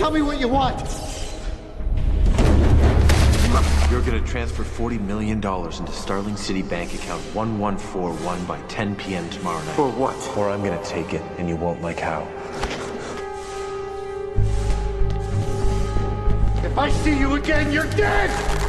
tell me what you want. You're gonna transfer $40 million into Starling City bank account 1141 by 10 p.m. tomorrow night. For what? Or I'm gonna take it, and you won't like how. If I see you again, you're dead!